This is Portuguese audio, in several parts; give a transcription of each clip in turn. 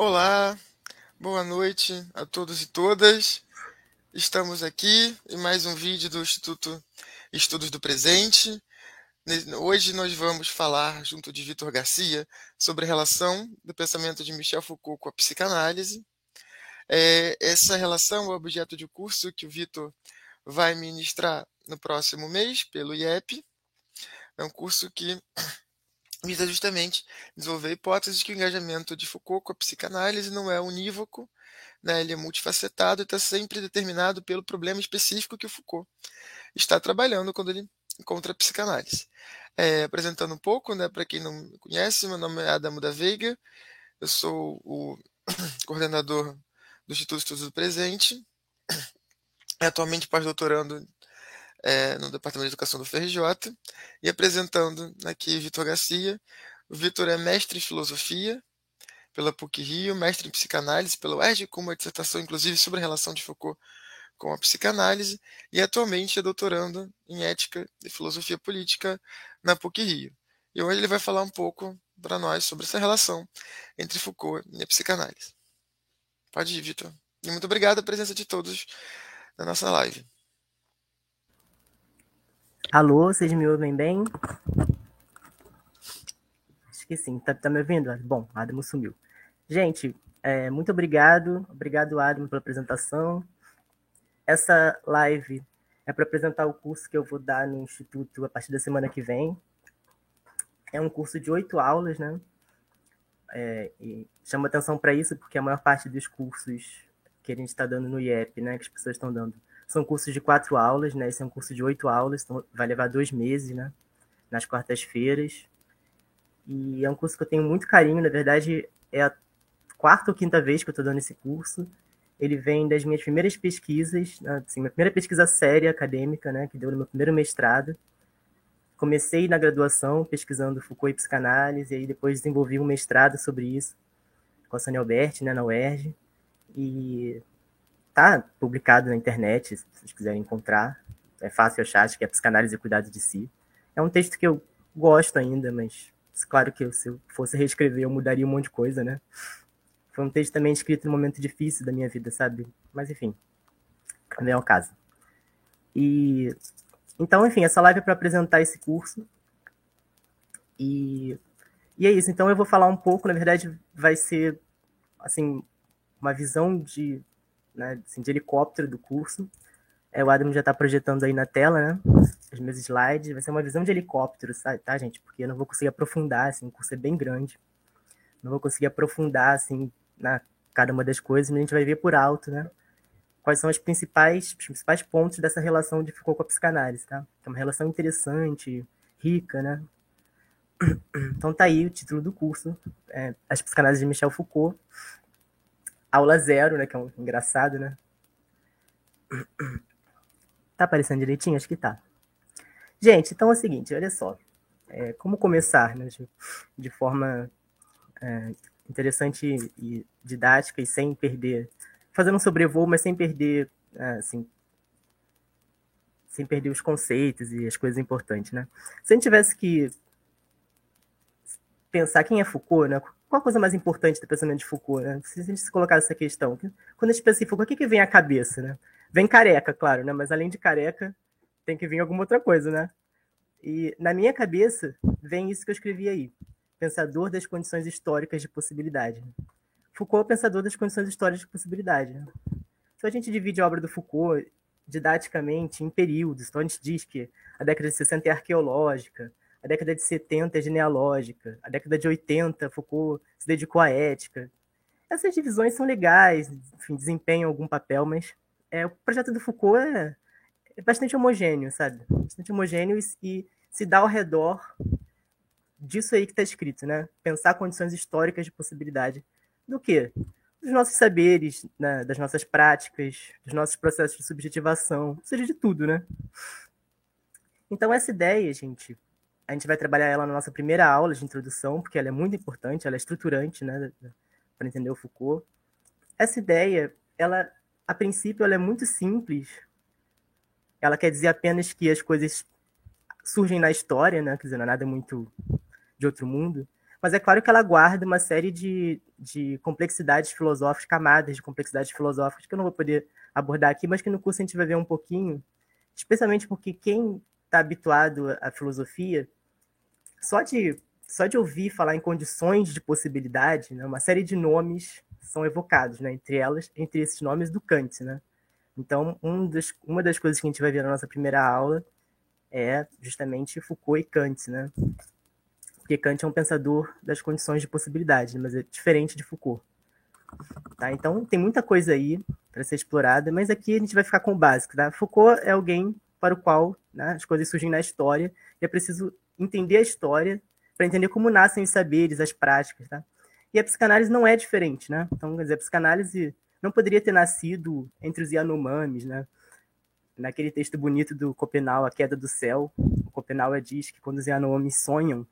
Olá, boa noite a todos e todas. Estamos aqui em mais um vídeo do Instituto Estudos do Presente. Hoje nós vamos falar, junto de Vitor Garcia, sobre a relação do pensamento de Michel Foucault com a psicanálise. É, essa relação é objeto de curso que o Vitor vai ministrar no próximo mês pelo IEP. É um curso que visa justamente desenvolver a hipótese de que o engajamento de Foucault com a psicanálise não é unívoco, né, ele é multifacetado e está sempre determinado pelo problema específico que o Foucault está trabalhando quando ele encontra a psicanálise. É, apresentando um pouco, né, para quem não me conhece, meu nome é Adamo da Veiga, eu sou o coordenador do Instituto Estudos do Presente, atualmente pós-doutorando é, no Departamento de Educação do FRJ, e apresentando aqui Vitor Garcia. O Vitor é mestre em filosofia pela PUC Rio, mestre em psicanálise pela UERJ, com uma dissertação, inclusive, sobre a relação de Foucault com a psicanálise, e atualmente é doutorando em ética e filosofia política na PUC Rio. E hoje ele vai falar um pouco para nós sobre essa relação entre Foucault e a psicanálise. Pode ir, Vitor. E muito obrigado a presença de todos na nossa live. Alô, vocês me ouvem bem? Acho que sim. Tá, tá me ouvindo? Bom, Adamo sumiu. Gente, é, muito obrigado. Obrigado, Adamo, pela apresentação. Essa live é para apresentar o curso que eu vou dar no Instituto a partir da semana que vem. É um curso de oito aulas, né? É, e chama atenção para isso porque a maior parte dos cursos que a gente está dando no IEP, né, que as pessoas estão dando, são cursos de quatro aulas, né? Esse é um curso de oito aulas, então vai levar dois meses, né? Nas quartas-feiras. E é um curso que eu tenho muito carinho, na verdade, é a quarta ou quinta vez que eu estou dando esse curso. Ele vem das minhas primeiras pesquisas, assim, minha primeira pesquisa séria acadêmica, né? Que deu no meu primeiro mestrado. Comecei na graduação pesquisando Foucault e psicanálise, e aí depois desenvolvi um mestrado sobre isso com a Sônia Alberti, né? Na UERJ. E Está publicado na internet, se vocês quiserem encontrar. É fácil achar, acho que é Psicanálise e Cuidado de Si. É um texto que eu gosto ainda, mas claro que se eu fosse reescrever, eu mudaria um monte de coisa, né? Foi um texto também escrito num momento difícil da minha vida, sabe? Mas enfim, não é o caso. E então, enfim, essa live é para apresentar esse curso. E, e é isso. Então eu vou falar um pouco, na verdade, vai ser assim uma visão de né, assim, de helicóptero do curso. É, o Adam já está projetando aí na tela, né? Os meus slides. Vai ser uma visão de helicóptero, tá, gente? Porque eu não vou conseguir aprofundar, assim, o curso é bem grande. Não vou conseguir aprofundar, assim, na cada uma das coisas, mas a gente vai ver por alto, né? Quais são as principais, os principais pontos dessa relação de Foucault com a psicanálise, tá? É uma relação interessante, rica, né? Então tá aí o título do curso, é, As Psicanálises de Michel Foucault, aula zero, né? Que é um engraçado, né? Tá aparecendo direitinho? Acho que tá. Gente, então é o seguinte, olha só. É, como começar né, de, de forma é, interessante e didática e sem perder, fazendo um sobrevoo, mas sem perder, é, assim, sem perder os conceitos e as coisas importantes, né? Se a gente tivesse que pensar quem é Foucault, né? Qual a coisa mais importante do pensamento de Foucault, né? Se a gente se colocar essa questão. Quando a gente pensa em Foucault, o que, que vem à cabeça, né? Vem careca, claro, né? Mas além de careca, tem que vir alguma outra coisa, né? E na minha cabeça, vem isso que eu escrevi aí. Pensador das condições históricas de possibilidade. Foucault é o pensador das condições históricas de possibilidade. Né? Então a gente divide a obra do Foucault didaticamente em períodos. Então a gente diz que a década de 60 é arqueológica, a década de 70 é genealógica, a década de 80 Foucault se dedicou à ética. Essas divisões são legais, enfim, desempenham algum papel, mas é, o projeto do Foucault é, é bastante homogêneo, sabe? Bastante homogêneo e, e se dá ao redor disso aí que está escrito, né? Pensar condições históricas de possibilidade do quê? Dos nossos saberes, né? das nossas práticas, dos nossos processos de subjetivação, ou seja, de tudo, né? Então, essa ideia, gente, a gente vai trabalhar ela na nossa primeira aula de introdução, porque ela é muito importante, ela é estruturante, né, para entender o Foucault. Essa ideia, ela, a princípio, ela é muito simples. Ela quer dizer apenas que as coisas surgem na história, né, quer dizer, não é nada muito de outro mundo. mas é claro que ela guarda uma série de, de complexidades filosóficas, camadas de complexidades filosóficas que eu não vou poder abordar aqui, mas que no curso a gente vai ver um pouquinho, especialmente porque quem está habituado à filosofia, só de, só de ouvir falar em condições de possibilidade, né, uma série de nomes são evocados, né, entre elas, entre esses nomes do Kant, né? Então, um dos, uma das coisas que a gente vai ver na nossa primeira aula é justamente Foucault e Kant, né? Porque Kant é um pensador das condições de possibilidade, mas é diferente de Foucault. Tá? Então, tem muita coisa aí para ser explorada, mas aqui a gente vai ficar com o básico. Tá? Foucault é alguém para o qual né, as coisas surgem na história e é preciso entender a história para entender como nascem os saberes, as práticas. Tá? E a psicanálise não é diferente. Né? Então, quer dizer, a psicanálise não poderia ter nascido entre os Yanomamis, né? Naquele texto bonito do Copenau, A Queda do Céu, o Copenau diz que quando os Yanomamis sonham,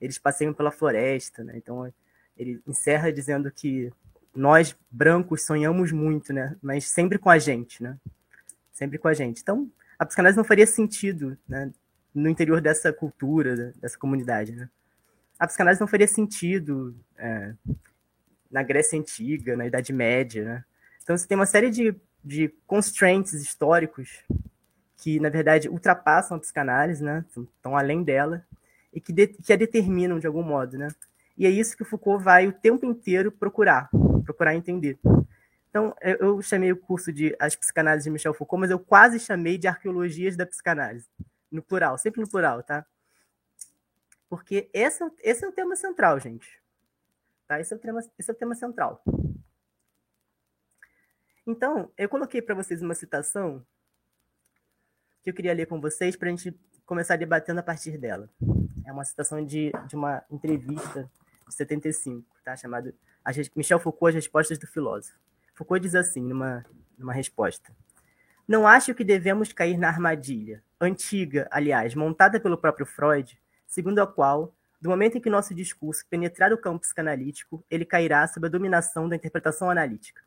eles passeiam pela floresta, né? Então, ele encerra dizendo que nós, brancos, sonhamos muito, né? Mas sempre com a gente, né? Sempre com a gente. Então, a psicanálise não faria sentido, né? No interior dessa cultura, dessa comunidade, né? A psicanálise não faria sentido é, na Grécia Antiga, na Idade Média, né? Então você tem uma série de, de constraints históricos que, na verdade, ultrapassam a psicanálise, né? Estão além dela e que, de, que a determinam de algum modo, né? E é isso que Foucault vai o tempo inteiro procurar, procurar entender. Então, eu chamei o curso de As Psicanálises de Michel Foucault, mas eu quase chamei de Arqueologias da Psicanálise, no plural, sempre no plural, tá? Porque esse, é esse é o tema central, gente. Tá? Esse, é o tema, esse é o tema central. Então, eu coloquei para vocês uma citação que eu queria ler com vocês para a gente começar debatendo a partir dela. É uma citação de, de uma entrevista de 75, tá? chamada Michel Foucault, As Respostas do Filósofo. Foucault diz assim, numa, numa resposta: Não acho que devemos cair na armadilha, antiga, aliás, montada pelo próprio Freud, segundo a qual do momento em que nosso discurso penetrar o campo psicanalítico, ele cairá sob a dominação da interpretação analítica.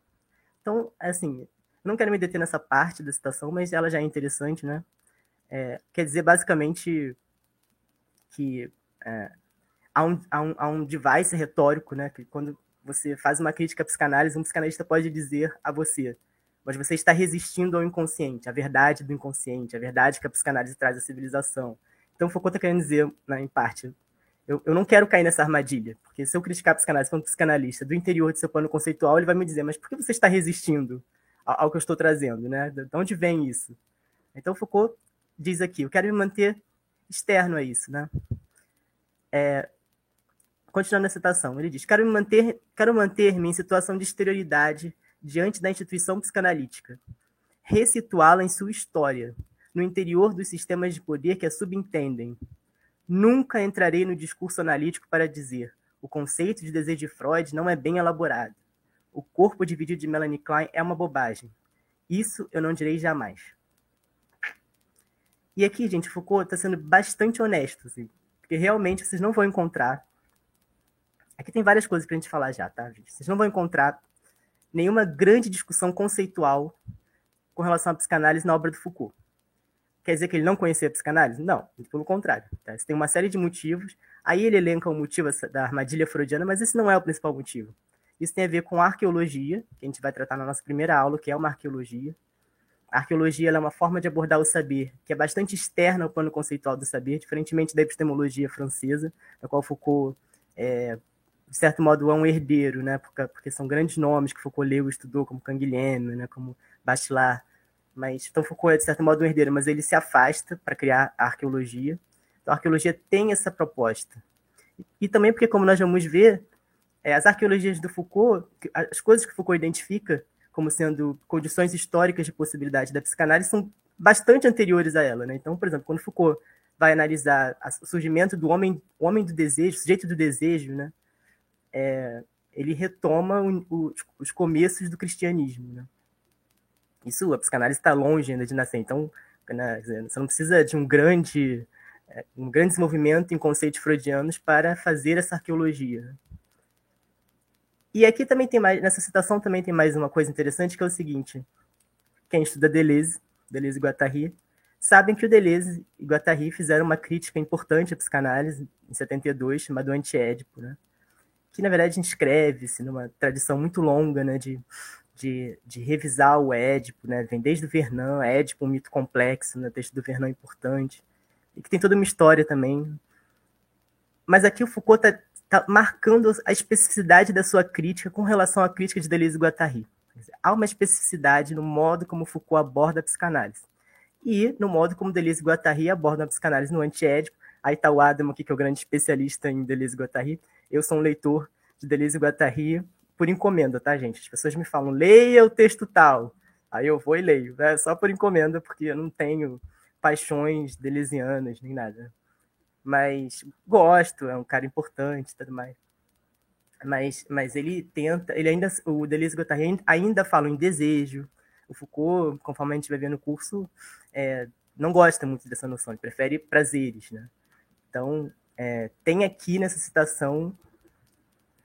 Então, assim, não quero me deter nessa parte da citação, mas ela já é interessante, né? É, quer dizer, basicamente, que é, há, um, há, um, há um device retórico, né? Que quando você faz uma crítica à psicanálise, um psicanalista pode dizer a você, mas você está resistindo ao inconsciente, à verdade do inconsciente, à verdade que a psicanálise traz à civilização. Então, Foucault está querendo dizer, né, em parte, eu, eu não quero cair nessa armadilha, porque se eu criticar a psicanálise como psicanalista do interior do seu plano conceitual, ele vai me dizer, mas por que você está resistindo ao, ao que eu estou trazendo, né? De onde vem isso? Então Foucault diz aqui, eu quero me manter externo a isso, né? É, continuando a citação, ele diz, quero me manter, quero manter-me em situação de exterioridade diante da instituição psicanalítica, ressituá-la em sua história, no interior dos sistemas de poder que a subentendem, Nunca entrarei no discurso analítico para dizer o conceito de desejo de Freud não é bem elaborado. O corpo dividido de Melanie Klein é uma bobagem. Isso eu não direi jamais. E aqui, gente, Foucault está sendo bastante honesto, assim, porque realmente vocês não vão encontrar. Aqui tem várias coisas para a gente falar já, tá? Vocês não vão encontrar nenhuma grande discussão conceitual com relação à psicanálise na obra do Foucault. Quer dizer que ele não conhecia a psicanálise? Não, pelo contrário. Tá? Tem uma série de motivos. Aí ele elenca o motivo da armadilha freudiana, mas esse não é o principal motivo. Isso tem a ver com a arqueologia, que a gente vai tratar na nossa primeira aula, que é uma arqueologia. A arqueologia é uma forma de abordar o saber que é bastante externa ao plano conceitual do saber, diferentemente da epistemologia francesa, da qual Foucault, é, de certo modo, é um herdeiro, né? porque, porque são grandes nomes que Foucault leu e estudou, como Canguilhem, né? como Bachelard, mas então Foucault é de certo modo um herdeiro, mas ele se afasta para criar a arqueologia. Então a arqueologia tem essa proposta. E também porque, como nós vamos ver, é, as arqueologias do Foucault, as coisas que Foucault identifica como sendo condições históricas de possibilidade da psicanálise são bastante anteriores a ela. Né? Então, por exemplo, quando Foucault vai analisar o surgimento do homem, homem do desejo, o sujeito do desejo, né? É, ele retoma o, o, os começos do cristianismo. Né? Isso, a psicanálise está longe ainda de nascer. Então, né, você não precisa de um grande, é, um grande desenvolvimento em conceitos freudianos para fazer essa arqueologia. E aqui também tem mais, nessa citação também tem mais uma coisa interessante, que é o seguinte: quem estuda Deleuze, Deleuze e Guattari, sabem que o Deleuze e Guattari fizeram uma crítica importante à psicanálise em 72, chamada Antiédipo, né? Que na verdade inscreve-se numa tradição muito longa né, de, de, de, revisar o Édipo, né? vem desde o Vernon, Édipo, um mito complexo, né? texto do Vernon importante, e que tem toda uma história também. Mas aqui o Foucault está tá marcando a especificidade da sua crítica com relação à crítica de Deleuze e Guattari. Há uma especificidade no modo como Foucault aborda a psicanálise e no modo como Deleuze e Guattari abordam a psicanálise no Antiédipo. Aí está o Adam aqui, que é o grande especialista em Deleuze e Guattari. Eu sou um leitor de Deleuze e Guattari por encomenda, tá, gente? As pessoas me falam, leia o texto tal. Aí eu vou e leio, é só por encomenda, porque eu não tenho paixões deleuzianas nem nada. Mas gosto, é um cara importante tudo mais. Mas, mas ele tenta, ele ainda, o Deleuze e Guattari ainda falam em desejo. O Foucault, conforme a gente vai ver no curso, é, não gosta muito dessa noção, ele prefere prazeres, né? Então, é, tem aqui nessa citação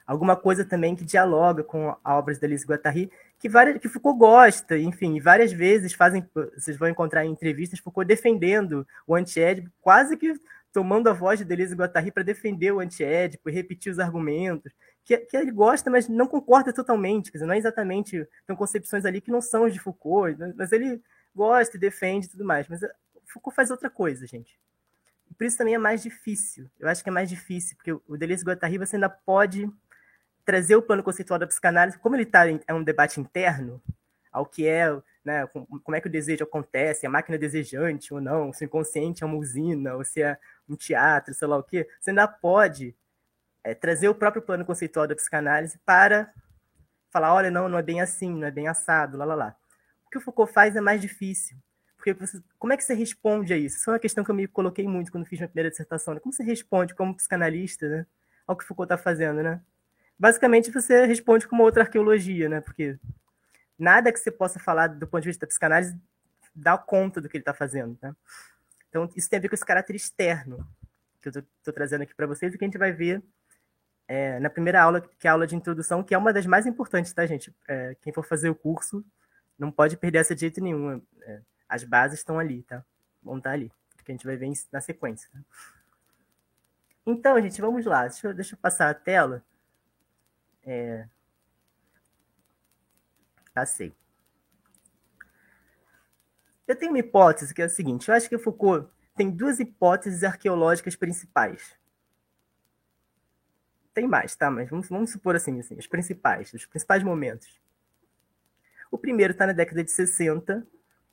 alguma coisa também que dialoga com a obra de Deleuze e Guattari, que, várias, que Foucault gosta, enfim, várias vezes fazem, vocês vão encontrar em entrevistas Foucault defendendo o antiédipo, quase que tomando a voz de Deleuze e Guattari para defender o antiédipo e repetir os argumentos, que, que, ele gosta, mas não concorda totalmente, quer dizer, não é exatamente, tem concepções ali que não são as de Foucault, mas ele gosta e defende e tudo mais, mas Foucault faz outra coisa, gente. Por isso também é mais difícil. Eu acho que é mais difícil, porque o Deleuze Guattari você ainda pode trazer o plano conceitual da psicanálise, como ele está é um debate interno ao que é, né, como é que o desejo acontece, a máquina desejante ou não, se o inconsciente é uma usina, ou se é um teatro, sei lá o quê, você ainda pode é, trazer o próprio plano conceitual da psicanálise para falar, olha, não, não é bem assim, não é bem assado, lá, lá, lá. O que o Foucault faz é mais difícil, porque você, como é que você responde a isso? Isso é uma questão que eu me coloquei muito quando fiz minha primeira dissertação, né? como você responde como psicanalista, né, ao que Foucault está fazendo, né? basicamente você responde com uma outra arqueologia, né? Porque nada que você possa falar do ponto de vista da psicanálise dá conta do que ele está fazendo, né? Então, isso tem a ver com esse caráter externo que eu estou trazendo aqui para vocês e que a gente vai ver é, na primeira aula, que é a aula de introdução, que é uma das mais importantes, tá, gente? É, quem for fazer o curso não pode perder essa de jeito nenhum. É, as bases estão ali, tá? Vão estar tá ali, que a gente vai ver na sequência. Tá? Então, gente, vamos lá. Deixa eu, deixa eu passar a tela. É... Passei. Eu tenho uma hipótese que é a seguinte: eu acho que Foucault tem duas hipóteses arqueológicas principais. Tem mais, tá? Mas vamos, vamos supor assim, assim, as principais, os principais momentos. O primeiro está na década de 60,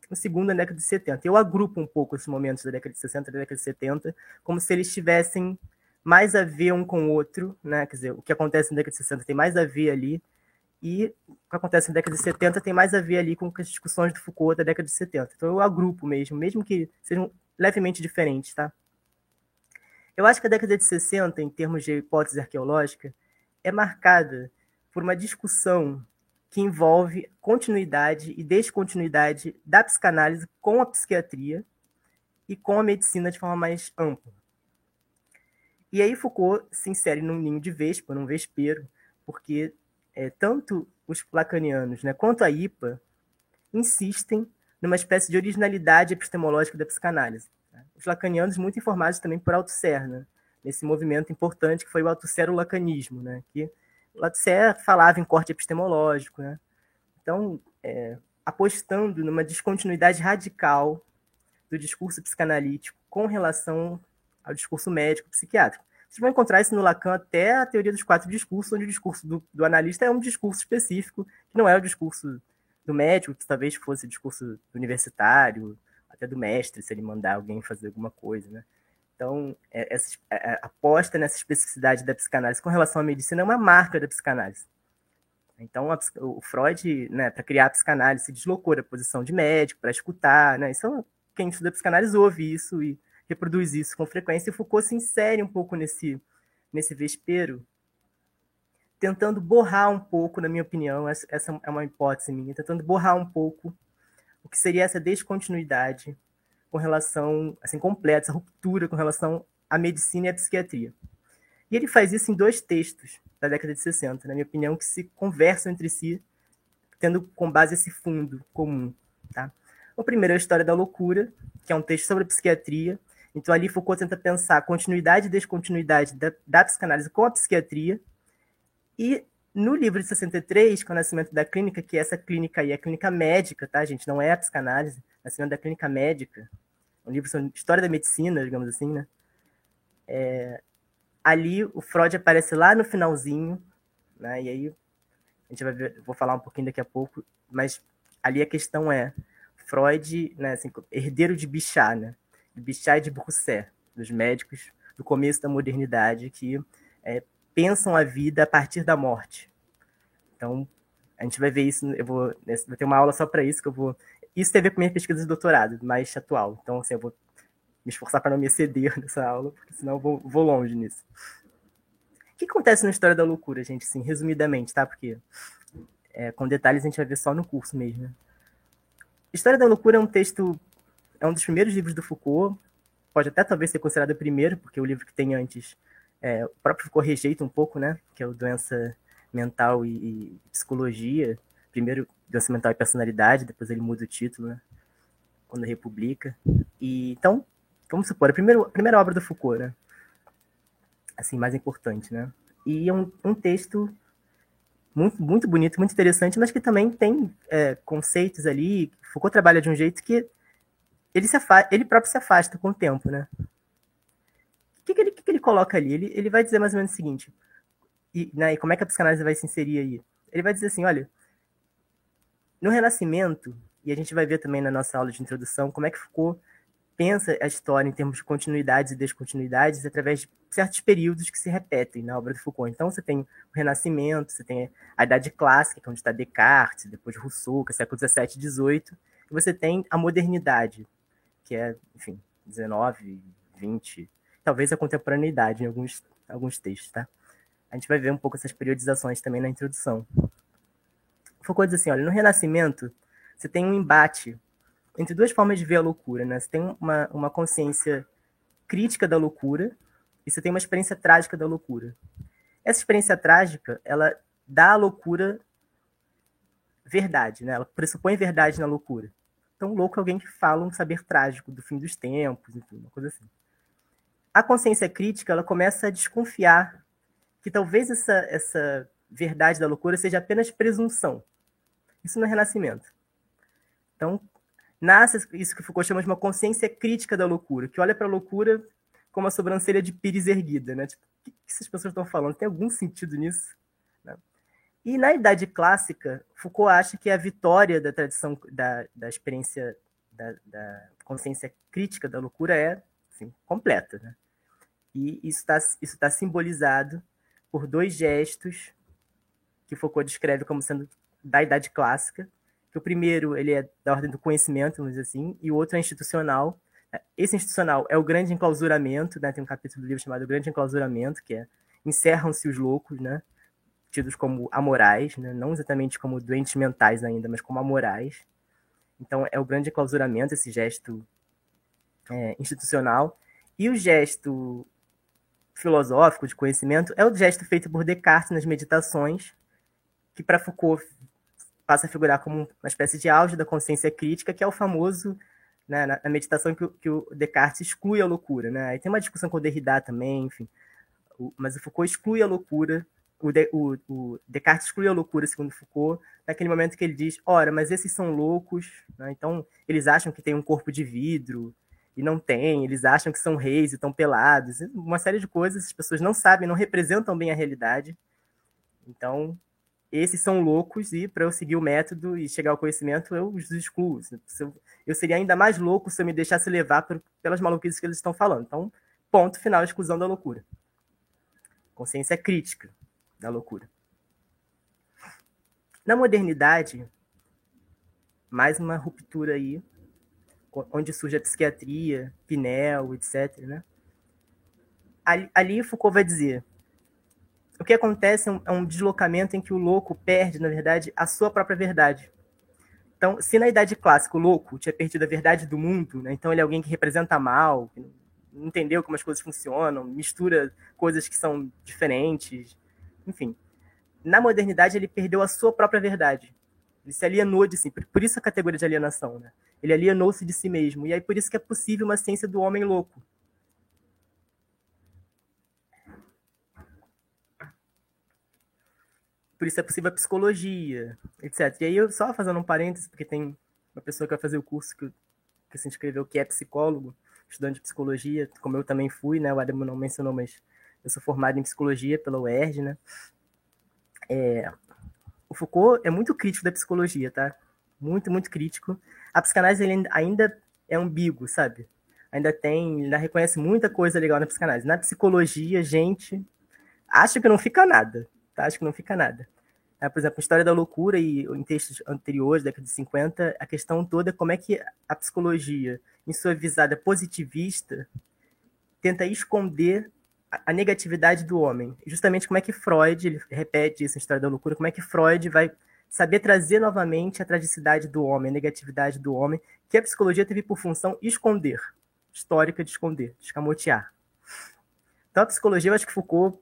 na década de 70. Eu agrupo um pouco esses momentos da década de 60 e da década de 70, como se eles tivessem mais a ver um com o outro, né? Quer dizer, o que acontece na década de 60 tem mais a ver ali, e o que acontece na década de 70 tem mais a ver ali com as discussões do Foucault da década de 70. Então eu agrupo mesmo, mesmo que sejam levemente diferentes, tá? Eu acho que a década de 60, em termos de hipótese arqueológica, é marcada por uma discussão que envolve continuidade e descontinuidade da psicanálise com a psiquiatria e com a medicina de forma mais ampla. E aí Foucault se insere num ninho de vespa, num vespeiro, porque é, tanto os lacanianos né, quanto a IPA insistem numa espécie de originalidade epistemológica da psicanálise. Né? Os lacanianos muito informados também por Althusser, né? nesse movimento importante que foi o Althusser-lacanismo, né? que Althusser falava em corte epistemológico. Né? Então, é, apostando numa descontinuidade radical do discurso psicanalítico com relação ao discurso médico psiquiátrico. Vocês vão encontrar isso no Lacan até a teoria dos quatro discursos, onde o discurso do, do analista é um discurso específico, que não é o discurso do médico, que talvez fosse o discurso universitário, até do mestre, se ele mandar alguém fazer alguma coisa, né? Então, é, essa é, é, aposta nessa especificidade da psicanálise com relação à medicina é uma marca da psicanálise. Então, a, o Freud, né, para criar a psicanálise, se deslocou da posição de médico para escutar, né? Isso, quem estuda psicanálise ouve isso e reproduz isso com frequência, e Foucault se insere um pouco nesse, nesse vespeiro, tentando borrar um pouco, na minha opinião, essa é uma hipótese minha, tentando borrar um pouco o que seria essa descontinuidade com relação, assim, completa, essa ruptura com relação à medicina e à psiquiatria. E ele faz isso em dois textos da década de 60, na minha opinião, que se conversam entre si, tendo com base esse fundo comum. Tá? O primeiro é a História da Loucura, que é um texto sobre a psiquiatria, então, ali Foucault tenta pensar a continuidade e descontinuidade da, da psicanálise com a psiquiatria, E no livro de 63, com o Nascimento da Clínica, que essa clínica aí é clínica médica, tá, gente? Não é a psicanálise, Nascimento da Clínica Médica, um livro sobre história da medicina, digamos assim, né? É, ali o Freud aparece lá no finalzinho, né? E aí a gente vai ver, vou falar um pouquinho daqui a pouco, mas ali a questão é Freud, né, assim, herdeiro de Bichat, né? Bichat e de Brousset, dos médicos do começo da modernidade que é, pensam a vida a partir da morte. Então, a gente vai ver isso, eu vou, ter uma aula só para isso, que eu vou... Isso tem a ver com minha pesquisa de doutorado, mais atual. Então, assim, eu vou me esforçar para não me exceder nessa aula, porque senão eu vou, vou longe nisso. O que acontece na história da loucura, gente, assim, resumidamente, tá? Porque é, com detalhes a gente vai ver só no curso mesmo. História da Loucura é um texto, é um dos primeiros livros do Foucault, pode até talvez ser considerado o primeiro, porque o livro que tem antes, é, o próprio Foucault rejeita um pouco, né? Que é o Doença Mental e, e Psicologia. Primeiro, Doença Mental e Personalidade, depois ele muda o título, né? Quando republica. E, então, vamos supor, a primeira, a primeira obra do Foucault, né? Assim, mais importante, né? E é um, um texto muito, muito bonito, muito interessante, mas que também tem é, conceitos ali. Foucault trabalha de um jeito que ele, se ele próprio se afasta com o tempo, né? O que, que, ele, que, que ele coloca ali? Ele, ele vai dizer mais ou menos o seguinte, e, né, e como é que a psicanálise vai se inserir aí? Ele vai dizer assim, olha, no Renascimento, e a gente vai ver também na nossa aula de introdução, como é que Foucault pensa a história em termos de continuidades e descontinuidades através de certos períodos que se repetem na obra do Foucault. Então, você tem o Renascimento, você tem a Idade Clássica, que é onde está Descartes, depois Rousseau, que é século XVII e XVIII, e você tem a Modernidade, que é, enfim, 19, 20, talvez a contemporaneidade em alguns, alguns textos, tá? A gente vai ver um pouco essas periodizações também na introdução. Foucault diz assim, olha, no Renascimento, você tem um embate entre duas formas de ver a loucura, né? Você tem uma, uma consciência crítica da loucura e você tem uma experiência trágica da loucura. Essa experiência trágica, ela dá à loucura verdade, né? Ela pressupõe verdade na loucura. Então, louco é alguém que fala um saber trágico do fim dos tempos, enfim, uma coisa assim. A consciência crítica, ela começa a desconfiar que talvez essa, essa verdade da loucura seja apenas presunção. Isso no Renascimento. Então, nasce isso que Foucault chama de uma consciência crítica da loucura, que olha para a loucura como a sobrancelha de pires erguida, né? Tipo, o que essas pessoas estão falando? Tem algum sentido nisso? Né? E na Idade Clássica, Foucault acha que a vitória da tradição da, da experiência da, da consciência crítica da loucura é assim, completa, né? E isso está isso tá simbolizado por dois gestos que Foucault descreve como sendo da Idade Clássica, que o primeiro ele é da ordem do conhecimento, vamos dizer assim, e o outro é institucional. Esse institucional é o grande enclausuramento, né? Tem um capítulo do livro chamado Grande Enclausuramento, que é encerram-se os loucos, né? Tidos como amorais, né? Não exatamente como doentes mentais ainda, mas como amorais. Então é o grande enclausuramento, esse gesto é, institucional. E o gesto filosófico de conhecimento é o gesto feito por Descartes nas meditações, que para Foucault passa a figurar como uma espécie de auge da consciência crítica, que é o famoso, né, na, meditação que, que, o Descartes exclui a loucura. Né? Aí tem uma discussão com o Derrida também, enfim. O, mas o Foucault exclui a loucura, o, de, o, o, Descartes exclui a loucura, segundo Foucault, naquele momento que ele diz, ora, mas esses são loucos, né? então eles acham que tem um corpo de vidro, e não tem, eles acham que são reis e estão pelados, uma série de coisas, as pessoas não sabem, não representam bem a realidade. Então, esses são loucos e para eu seguir o método e chegar ao conhecimento eu os excluo. Eu seria ainda mais louco se eu me deixasse levar por, pelas maluquices que eles estão falando. Então, ponto final, exclusão da loucura. Consciência crítica da loucura. Na modernidade, mais uma ruptura aí, onde surge a psiquiatria, Pinel, etc. Né? Ali, ali Foucault vai dizer o que acontece é um, é um, deslocamento em que o louco perde, na verdade, a sua própria verdade. Então, se na Idade Clássica o louco tinha perdido a verdade do mundo, né, então ele é alguém que representa mal, que não entendeu como as coisas funcionam, mistura coisas que são diferentes, enfim. Na modernidade ele perdeu a sua própria verdade. Ele se alienou de si, por isso a categoria de alienação, né? Ele alienou-se de si mesmo, e aí por isso que é possível uma ciência do homem louco, por isso é possível a psicologia, etc. E aí, eu só fazendo um parênteses, porque tem uma pessoa que vai fazer o curso que, que se inscreveu, que é psicólogo, estudante de psicologia, como eu também fui, né? O Adam não mencionou, mas eu sou formado em psicologia pela UERJ, né? É, o Foucault é muito crítico da psicologia, tá? Muito, muito crítico. A psicanálise ele ainda é ambíguo, sabe? Ainda tem, ainda reconhece muita coisa legal na psicanálise. Na psicologia, gente, acha que não fica nada, tá? Acho que não fica nada. É, por exemplo, História da Loucura e em textos anteriores, década de 50, a questão toda é como é que a psicologia, em sua visada positivista, tenta esconder a negatividade do homem. Justamente como é que Freud, ele repete isso em História da Loucura, como é que Freud vai saber trazer novamente a tragicidade do homem, a negatividade do homem, que a psicologia teve por função esconder, histórica de esconder, de escamotear. Então a psicologia, eu acho que Foucault,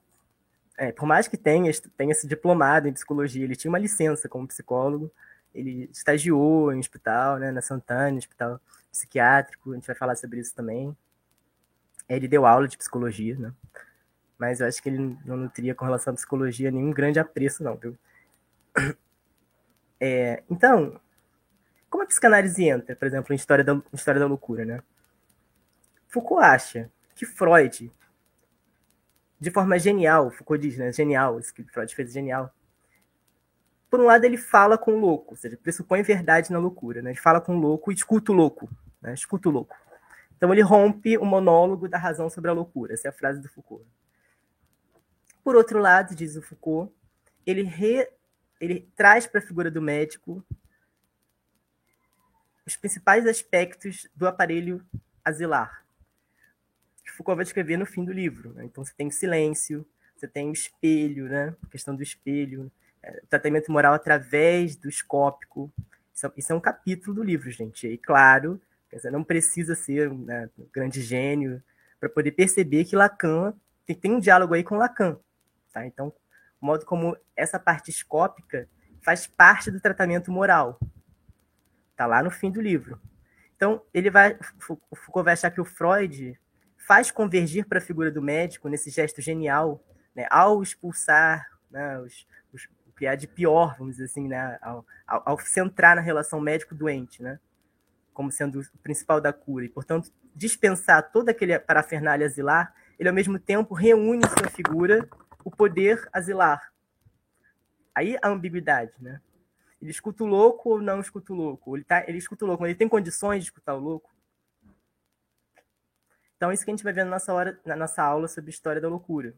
é, por mais que tenha, tenha se diplomado em psicologia, ele tinha uma licença como psicólogo, ele estagiou em hospital, né, na Santana, hospital psiquiátrico, a gente vai falar sobre isso também. Ele deu aula de psicologia, né? Mas eu acho que ele não nutria com relação à psicologia nenhum grande apreço, não, viu? É, então, como a psicanálise entra, por exemplo, em História da, História da Loucura, né? Foucault acha que Freud, de forma genial, Foucault diz, né? Genial, isso que Freud fez genial. Por um lado, ele fala com o louco, ou seja, pressupõe verdade na loucura, né? Ele fala com o louco e escuta o louco, né? Escuta o louco. Então ele rompe o monólogo da razão sobre a loucura. Essa é a frase do Foucault. Por outro lado, diz o Foucault, ele, re, ele traz para a figura do médico os principais aspectos do aparelho asilar. Que Foucault vai descrever no fim do livro. Né? Então você tem o silêncio, você tem o espelho, né? a questão do espelho, é, o tratamento moral através do escópico. Isso, é, isso é um capítulo do livro, gente. E claro, Quer não precisa ser né, um grande gênio para poder perceber que Lacan tem, tem, um diálogo aí com Lacan. Tá? Então, o modo como essa parte escópica faz parte do tratamento moral. Tá lá no fim do livro. Então, ele vai, Foucault vai achar que o Freud faz convergir para a figura do médico nesse gesto genial, né, ao expulsar né, os, os, o que há de pior, vamos dizer assim, né, ao, ao, ao centrar na relação médico-doente, né? como sendo o principal da cura, e, portanto, dispensar toda aquele parafernália asilar, ele, ao mesmo tempo, reúne sua figura o poder asilar. Aí a ambiguidade, né? Ele escuta o louco ou não escuta o louco? Ele, tá, ele escuta o louco, mas ele tem condições de escutar o louco? Então, isso que a gente vai ver na nossa, hora, na nossa aula sobre história da loucura.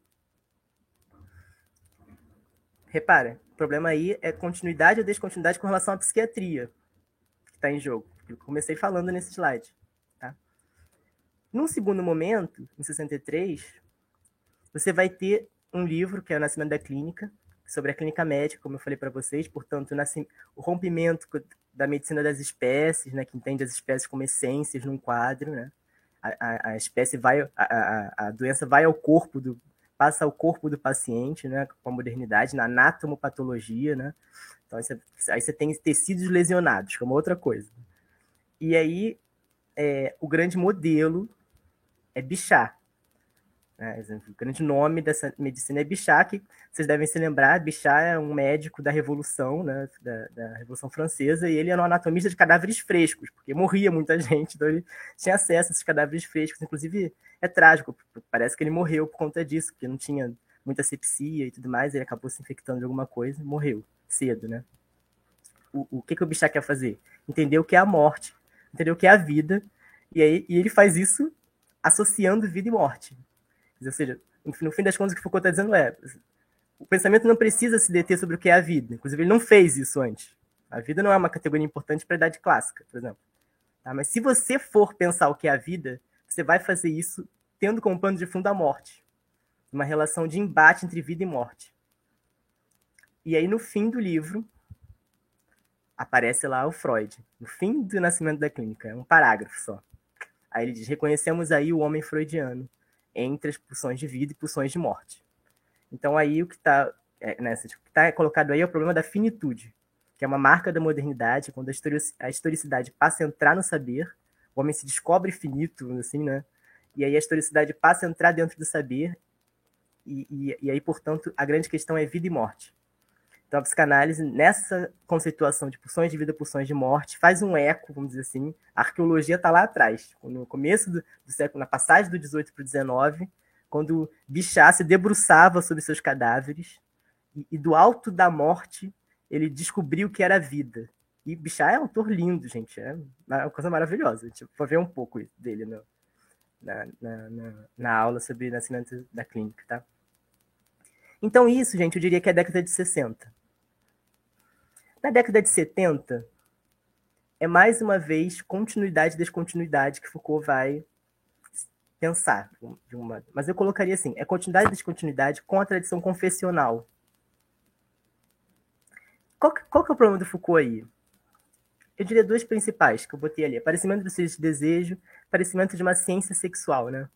Repara, o problema aí é continuidade ou descontinuidade com relação à psiquiatria que está em jogo eu comecei falando nesse slide. Tá? Num segundo momento, em 63, você vai ter um livro que é o Nascimento da Clínica, sobre a clínica médica, como eu falei para vocês, portanto, o rompimento da medicina das espécies, né, que entende as espécies como essências num quadro, né? A, a, a espécie vai, a, a, a doença vai ao corpo do, passa ao corpo do paciente, né, com a modernidade, na anatomopatologia, né? Então, aí você, tem tecidos lesionados, que é uma outra coisa. E aí, é, o grande modelo é Bichat. Né? O grande nome dessa medicina é Bichat, que vocês devem se lembrar, Bichat é um médico da Revolução, né? da, da Revolução Francesa, e ele era um anatomista de cadáveres frescos, porque morria muita gente, então ele tinha acesso a esses cadáveres frescos. Inclusive, é trágico, parece que ele morreu por conta disso, porque não tinha muita sepsia e tudo mais, ele acabou se infectando de alguma coisa e morreu cedo, né? O, o que, que o Bichat quer fazer? Entender o que é a morte entendeu? Que é a vida. E, aí, e ele faz isso associando vida e morte. Ou seja, no fim das contas, o que Foucault está dizendo é: o pensamento não precisa se deter sobre o que é a vida. Inclusive, ele não fez isso antes. A vida não é uma categoria importante para a idade clássica, por exemplo. Tá? Mas se você for pensar o que é a vida, você vai fazer isso tendo como pano de fundo a morte. Uma relação de embate entre vida e morte. E aí, no fim do livro, aparece lá o Freud, no fim do nascimento da clínica, é um parágrafo só. Aí ele diz: reconhecemos aí o homem freudiano entre as pulsões de vida e pulsões de morte. Então aí o que está é, né, tá colocado aí é o problema da finitude, que é uma marca da modernidade, quando a historicidade passa a entrar no saber, o homem se descobre finito, assim, né? E aí a historicidade passa a entrar dentro do saber, e, e, e aí, portanto, a grande questão é vida e morte. Então, a psicanálise, nessa conceituação de pulsões de vida, pulsões de morte, faz um eco, vamos dizer assim. A arqueologia está lá atrás, no começo do, do, século, na passagem do 18 para o 19, quando Bichat se debruçava sobre seus cadáveres e, e, do alto da morte ele descobriu que era a vida. E Bichat é um autor lindo, gente, é uma coisa maravilhosa. Tipo, vou ver um pouco dele no, na, na, na, na aula sobre nascimento da clínica, tá? Então, isso, gente, eu diria que é a década de 60. Na década de 70, é mais uma vez continuidade e descontinuidade que Foucault vai pensar. De uma... Mas eu colocaria assim: é continuidade e descontinuidade com a tradição confessional. Qual, qual que é o problema do Foucault aí? Eu diria duas principais que eu botei ali: aparecimento do de desejo, aparecimento de uma ciência sexual, né?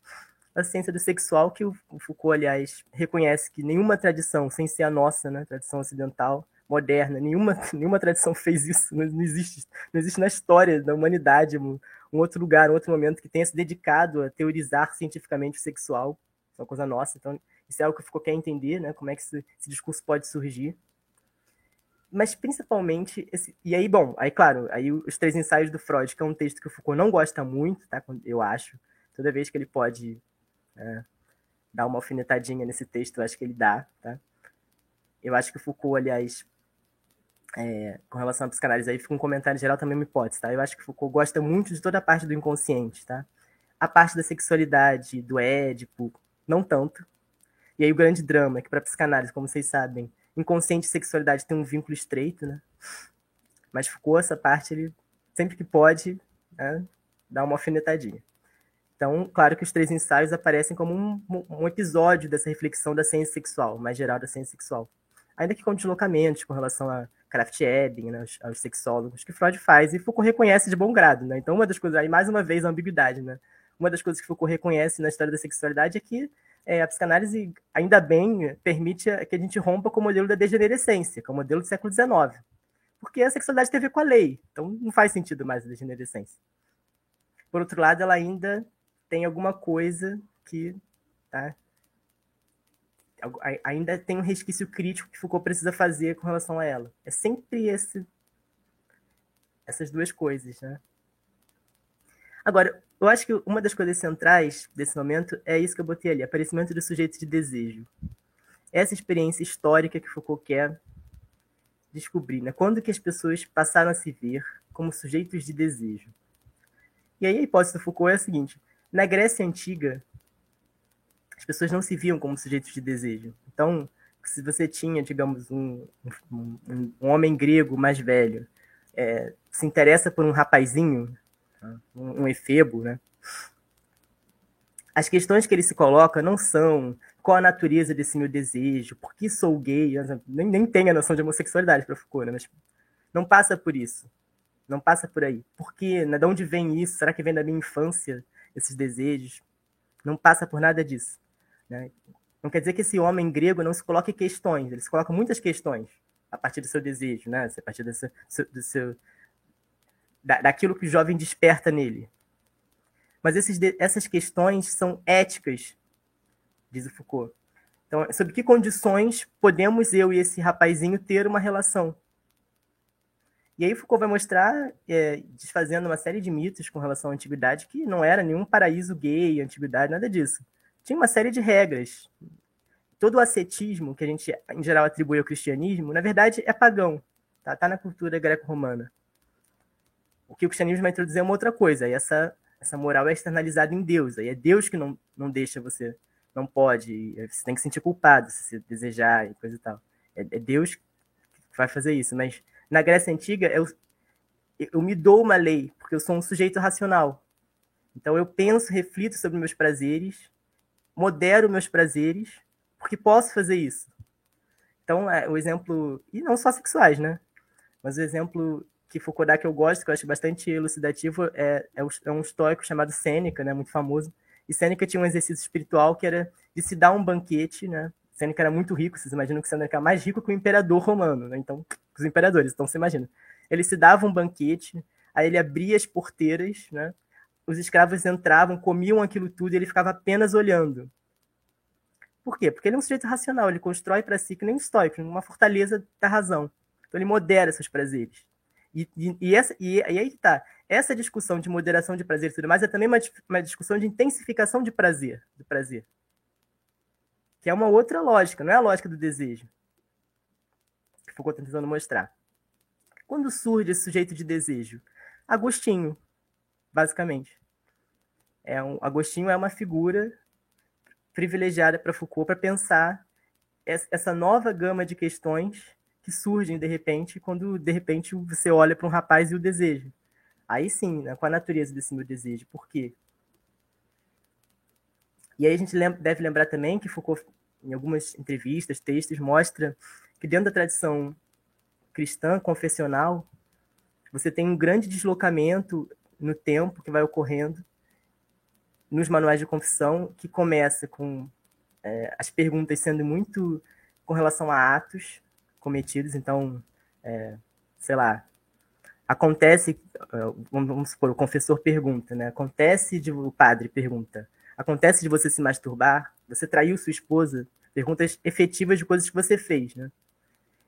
A ciência do sexual que o Foucault, aliás, reconhece que nenhuma tradição, sem ser a nossa, né, tradição ocidental, moderna. Nenhuma, nenhuma tradição fez isso. Não, não, existe, não existe na história da humanidade um, um, outro lugar, um outro momento que tenha se dedicado a teorizar cientificamente o sexual. é uma coisa nossa. Então, isso é algo que ficou quer entender, né? Como é que esse, esse discurso pode surgir. Mas principalmente esse, e aí bom, aí claro, aí os três ensaios do Freud, que é um texto que o Foucault não gosta muito, tá? Eu acho. Toda vez que ele pode é, dar uma alfinetadinha nesse texto, eu acho que ele dá, tá? Eu acho que o Foucault, aliás, é, com relação à psicanálise, aí fica um comentário geral também uma hipótese, tá? Eu acho que Foucault gosta muito de toda a parte do inconsciente, tá? A parte da sexualidade, do édipo, não tanto. E aí o grande drama que para psicanálise, como vocês sabem, inconsciente e sexualidade tem um vínculo estreito, né? Mas Foucault, essa parte, ele sempre que pode, né, dá uma alfinetadinha. Então, claro que os três ensaios aparecem como um, um episódio dessa reflexão da ciência sexual, mais geral da ciência sexual. Ainda que com deslocamentos com relação a Kraft Ebing, né, aos, aos, sexólogos, que Freud faz e Foucault reconhece de bom grado. Né? Então, uma das coisas, aí mais uma vez, a ambiguidade. Né? Uma das coisas que Foucault reconhece na história da sexualidade é que é, a psicanálise, ainda bem, permite que a gente rompa com o modelo da degenerescência, que é o modelo do século XIX. Porque a sexualidade tem a ver com a lei, então não faz sentido mais a degenerescência. Por outro lado, ela ainda tem alguma coisa que tá, ainda tem um resquício crítico que Foucault precisa fazer com relação a ela. É sempre esse, essas duas coisas, né? Agora, eu acho que uma das coisas centrais desse momento é isso que eu botei ali, aparecimento do sujeito de desejo. Essa experiência histórica que Foucault quer descobrir, né? Quando que as pessoas passaram a se ver como sujeitos de desejo? E aí a hipótese do Foucault é a seguinte: na Grécia antiga, as pessoas não se viam como sujeitos de desejo. Então, se você tinha, digamos, um, um, um homem grego mais velho, é, se interessa por um rapazinho, um, um efebo, né? As questões que ele se coloca não são qual a natureza desse meu desejo, por que sou gay, nem, nem tem a noção de homossexualidade para Foucault, né? mas não passa por isso. Não passa por aí. Por que? Né? De onde vem isso? Será que vem da minha infância, esses desejos? Não passa por nada disso. Né? Não quer dizer que esse homem grego não se coloque questões, ele se coloca muitas questões a partir do seu desejo, né? a partir do seu, do seu da, daquilo que o jovem desperta nele. Mas esses, essas questões são éticas, diz o Foucault. Então, sob que condições podemos eu e esse rapazinho ter uma relação? E aí Foucault vai mostrar, é, desfazendo uma série de mitos com relação à antiguidade, que não era nenhum paraíso gay, antiguidade, nada disso tinha uma série de regras. Todo o ascetismo que a gente, em geral, atribui ao cristianismo, na verdade, é pagão. Tá, tá na cultura greco-romana. O que o cristianismo vai introduzir é uma outra coisa. Aí essa, essa moral é externalizada em Deus. Aí é Deus que não, não deixa você, não pode. Você tem que se sentir culpado se você desejar e coisa e tal. É, é Deus que vai fazer isso. Mas na Grécia Antiga, eu, eu me dou uma lei, porque eu sou um sujeito racional. Então eu penso, reflito sobre meus prazeres modero meus prazeres, porque posso fazer isso. Então, é, o exemplo, e não só sexuais, né? Mas o exemplo que Foucault que eu gosto, que eu acho bastante elucidativo, é, é, é um estoico chamado Sêneca, né, muito famoso. E Sêneca tinha um exercício espiritual que era de se dar um banquete, né? Sêneca era muito rico, vocês imaginam que Sêneca era mais rico que o imperador romano, né? Então, os imperadores, então você imagina. Ele se dava um banquete, aí ele abria as porteiras, né? Os escravos entravam, comiam aquilo tudo e ele ficava apenas olhando. Por quê? Porque ele é um sujeito racional, ele constrói para si, que nem um estoico, uma fortaleza da razão. Então ele modera seus prazeres. E, e, e, essa, e, e aí está. Essa discussão de moderação de prazer e tudo mais é também uma, uma discussão de intensificação de prazer, do prazer. Que é uma outra lógica, não é a lógica do desejo. Que Foucault está tentando mostrar. Quando surge esse sujeito de desejo? Agostinho, basicamente. É um, Agostinho é uma figura privilegiada para Foucault para pensar essa nova gama de questões que surgem de repente quando de repente você olha para um rapaz e o deseja. Aí sim, né, qual a natureza desse meu desejo? Por quê? E aí a gente deve lembrar também que Foucault, em algumas entrevistas, textos, mostra que dentro da tradição cristã, confessional, você tem um grande deslocamento no tempo que vai ocorrendo nos manuais de confissão, que começa com é, as perguntas sendo muito com relação a atos cometidos. Então, é, sei lá, acontece, é, vamos supor, o confessor pergunta, né? Acontece de o padre pergunta, acontece de você se masturbar? Você traiu sua esposa? Perguntas efetivas de coisas que você fez, né?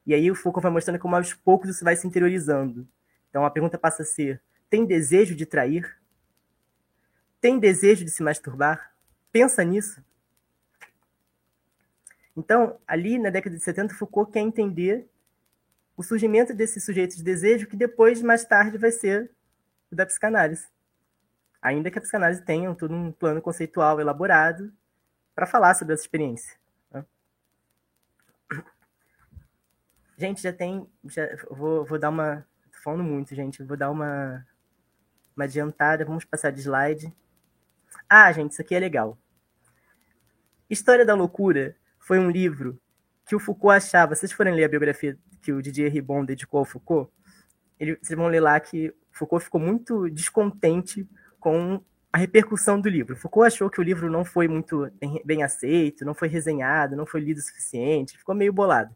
E aí o Foucault vai mostrando como aos poucos isso vai se interiorizando. Então a pergunta passa a ser: tem desejo de trair? Tem desejo de se masturbar? Pensa nisso. Então, ali na década de 70, Foucault quer entender o surgimento desse sujeito de desejo que depois, mais tarde, vai ser o da psicanálise. Ainda que a psicanálise tenha todo um plano conceitual elaborado para falar sobre essa experiência. Né? Gente, já tem. Já, vou, vou dar uma. Tô falando muito, gente. Vou dar uma, uma adiantada. Vamos passar de slide. Ah, gente, isso aqui é legal. História da Loucura foi um livro que o Foucault achava. Se vocês forem ler a biografia que o Didier Ribon dedicou ao Foucault, ele, vocês vão ler lá que Foucault ficou muito descontente com a repercussão do livro. Foucault achou que o livro não foi muito bem, aceito, não foi resenhado, não foi lido o suficiente, ficou meio bolado.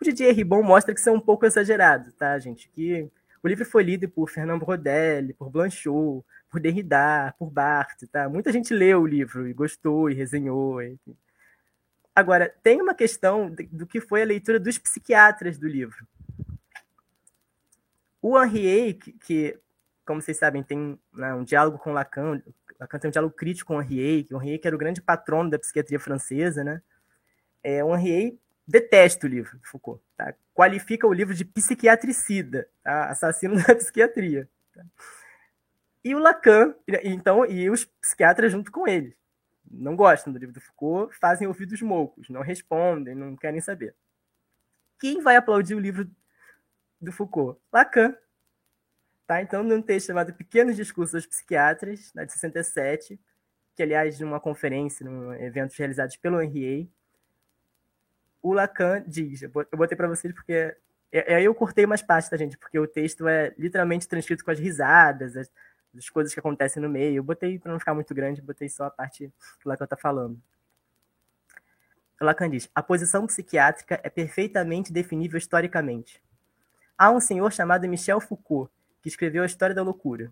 O Didier Ribon mostra que isso é um pouco exagerado, tá, gente? Que o livro foi lido por Fernand Braudel, por Blanchot, por Derrida, por Barthes, tá? Muita gente leu o livro e gostou e resenhou. Enfim. Agora, tem uma questão do que foi a leitura dos psiquiatras do livro. O Henriet, que, como vocês sabem, tem né, um diálogo com Lacan, Lacan tem um diálogo crítico com que o Henriet que era o grande patrono da psiquiatria francesa, né? É, o Henriet detesta o livro de Foucault, tá? qualifica o livro de psiquiatricida, tá? assassino da psiquiatria. Tá? E o Lacan, então, e os psiquiatras junto com ele não gostam do livro do Foucault, fazem ouvidos moucos, não respondem, não querem saber. Quem vai aplaudir o livro do Foucault? Lacan. Tá? Então, num texto chamado Pequenos Discursos dos Psiquiatras, de 67, que, aliás, numa conferência, num evento realizado pelo Henriet, o Lacan diz, eu botei para vocês porque é, é, aí eu cortei umas partes da gente, porque o texto é literalmente transcrito com as risadas, as, das coisas que acontecem no meio. Eu botei, para não ficar muito grande, botei só a parte que o Lacan está falando. O Lacan diz: a posição psiquiátrica é perfeitamente definível historicamente. Há um senhor chamado Michel Foucault, que escreveu a História da Loucura.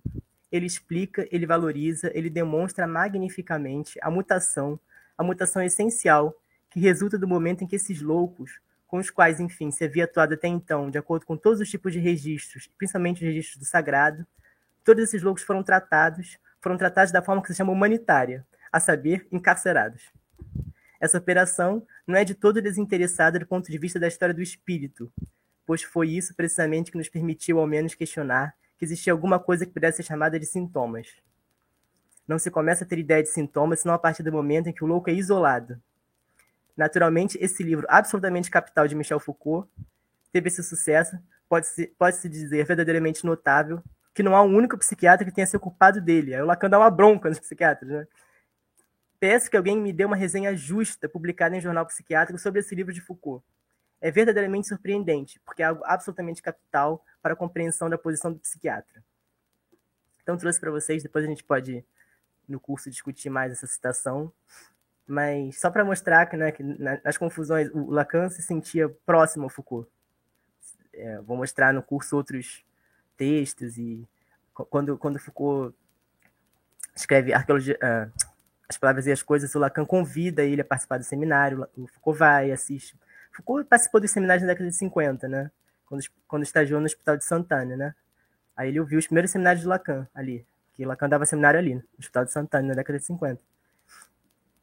Ele explica, ele valoriza, ele demonstra magnificamente a mutação, a mutação essencial que resulta do momento em que esses loucos, com os quais, enfim, se havia atuado até então, de acordo com todos os tipos de registros, principalmente os registros do sagrado, todos esses loucos foram tratados, foram tratados da forma que se chama humanitária, a saber, encarcerados. Essa operação não é de todo desinteressada do ponto de vista da história do espírito, pois foi isso precisamente que nos permitiu ao menos questionar que existia alguma coisa que pudesse ser chamada de sintomas. Não se começa a ter ideia de sintomas senão a partir do momento em que o louco é isolado. Naturalmente, esse livro absolutamente capital de Michel Foucault teve esse sucesso, pode-se pode -se dizer verdadeiramente notável, que não há um único psiquiatra que tenha se ocupado dele. Aí o Lacan dá uma bronca nos psiquiatras, né? Peço que alguém me dê uma resenha justa publicada em jornal psiquiátrico sobre esse livro de Foucault. É verdadeiramente surpreendente, porque é algo absolutamente capital para a compreensão da posição do psiquiatra. Então trouxe para vocês, depois a gente pode no curso discutir mais essa citação, mas só para mostrar que, né, que nas confusões o Lacan se sentia próximo ao Foucault. É, vou mostrar no curso outros textos e quando, quando Foucault escreve arqueologia, uh, As Palavras e as Coisas, o Lacan convida ele a participar do seminário, o Foucault vai, assiste. Foucault participou dos seminários na década de 50, né? Quando, quando estagiou no Hospital de Santana, né? Aí ele ouviu os primeiros seminários de Lacan ali, que Lacan dava seminário ali, no Hospital de Santana, na década de 50.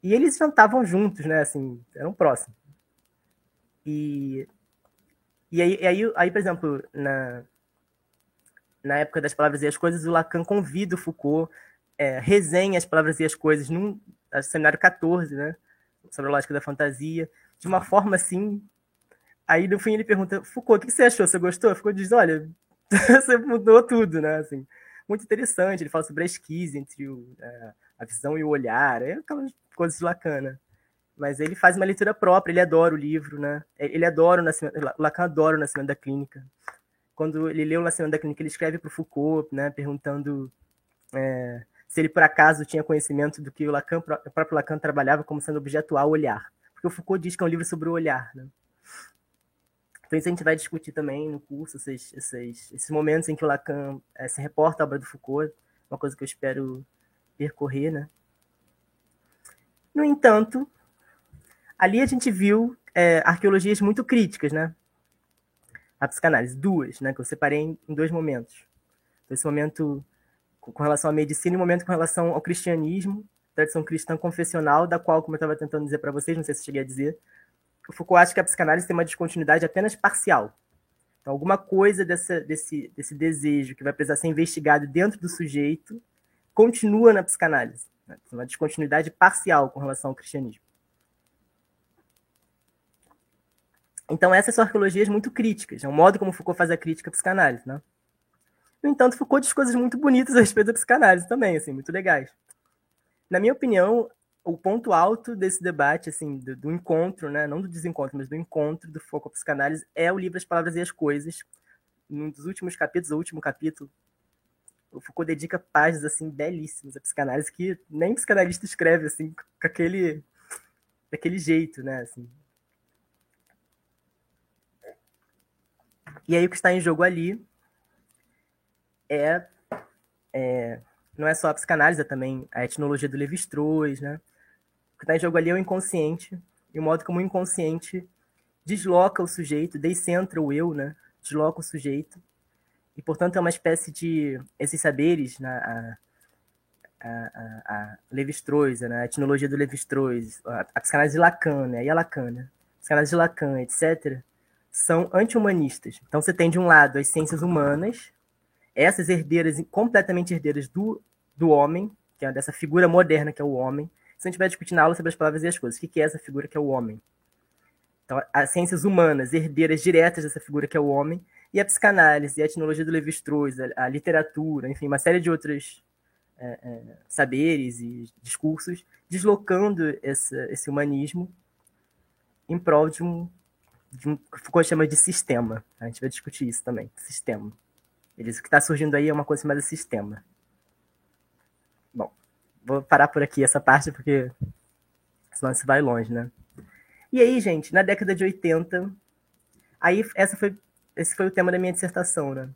E eles jantavam juntos, né? Assim, eram próximos. E, e aí, aí, aí, por exemplo, na, na época das Palavras e as Coisas, o Lacan convida o Foucault, é, resenha as Palavras e as Coisas num seminário 14, né? Sobre a lógica da fantasia, de uma forma assim. Aí no fim ele pergunta, Foucault, o que você achou? Você gostou? Foucault diz, olha, você mudou tudo, né? Assim, muito interessante. Ele fala sobre a esquise entre o, é, a visão e o olhar, é aquelas coisas Lacan, né? Mas ele faz uma leitura própria, ele adora o livro, né? Ele adora o Nascimento, Lacan adora o Nascimento da Clínica. Quando ele o Nascimento da Clínica, ele escreve para o Foucault, né? Perguntando é, se ele por acaso tinha conhecimento do que o, Lacan, o próprio Lacan trabalhava como sendo objeto ao olhar. Porque o Foucault diz que é um livro sobre o olhar, né? Então isso a gente vai discutir também no curso, esses, esses, esses momentos em que o Lacan é, se reporta à obra do Foucault, uma coisa que eu espero percorrer, né? No entanto, ali a gente viu é, arqueologias muito críticas, né? A psicanálise, duas, né? Que eu separei em, em dois momentos. Então, esse momento com relação à medicina e um momento com relação ao cristianismo, tradição cristã confessional, da qual, como eu estava tentando dizer para vocês, não sei se cheguei a dizer, o Foucault acha que a psicanálise tem uma descontinuidade apenas parcial. Então, alguma coisa dessa, desse, desse desejo que vai precisar ser investigado dentro do sujeito continua na psicanálise. Né? Uma descontinuidade parcial com relação ao cristianismo. Então, essas são arqueologias muito críticas. É um modo como Foucault faz a crítica à psicanálise. Né? No entanto, Foucault diz coisas muito bonitas a respeito da psicanálise também, assim, muito legais. Na minha opinião, o ponto alto desse debate, assim, do, do, encontro, né, não do desencontro, mas do encontro do Foucault com a psicanálise é o livro As Palavras e as Coisas. Num dos últimos capítulos, o último capítulo, o Foucault dedica páginas assim belíssimas à psicanálise que nem psicanalista escreve assim com aquele daquele jeito, né, assim. E aí o que está em jogo ali é, é não é só a psicanálise, é também a etnologia do Levi-Strauss, né? O que está em jogo ali é o inconsciente e o modo como o inconsciente desloca o sujeito, descentra o eu, né? Desloca o sujeito e, portanto, é uma espécie de esses saberes, né? a, a, a, a Levi-Strauss, né? a etnologia do Levi-Strauss, a, a psicanálise de Lacan, né? e a Lacan, né? a psicanálise de Lacan, etc., são anti-humanistas. Então, você tem, de um lado, as ciências humanas, essas herdeiras, completamente herdeiras do, do homem, que é dessa figura moderna que é o homem. Se a gente vai discutir na aula sobre as palavras e as coisas, o que é essa figura que é o homem? Então, as ciências humanas, herdeiras diretas dessa figura que é o homem, e a psicanálise, a etnologia do Levi-Strauss, a, a, literatura, enfim, uma série de outros é, é, saberes e discursos, deslocando esse, esse humanismo em prol de um, que Foucault chama de sistema. A gente vai discutir isso também, sistema. Eles, o que está surgindo aí é uma coisa chamada sistema. Bom, vou parar por aqui essa parte, porque senão se vai longe, né? E aí, gente, na década de 80, aí essa foi, esse foi o tema da minha dissertação, né?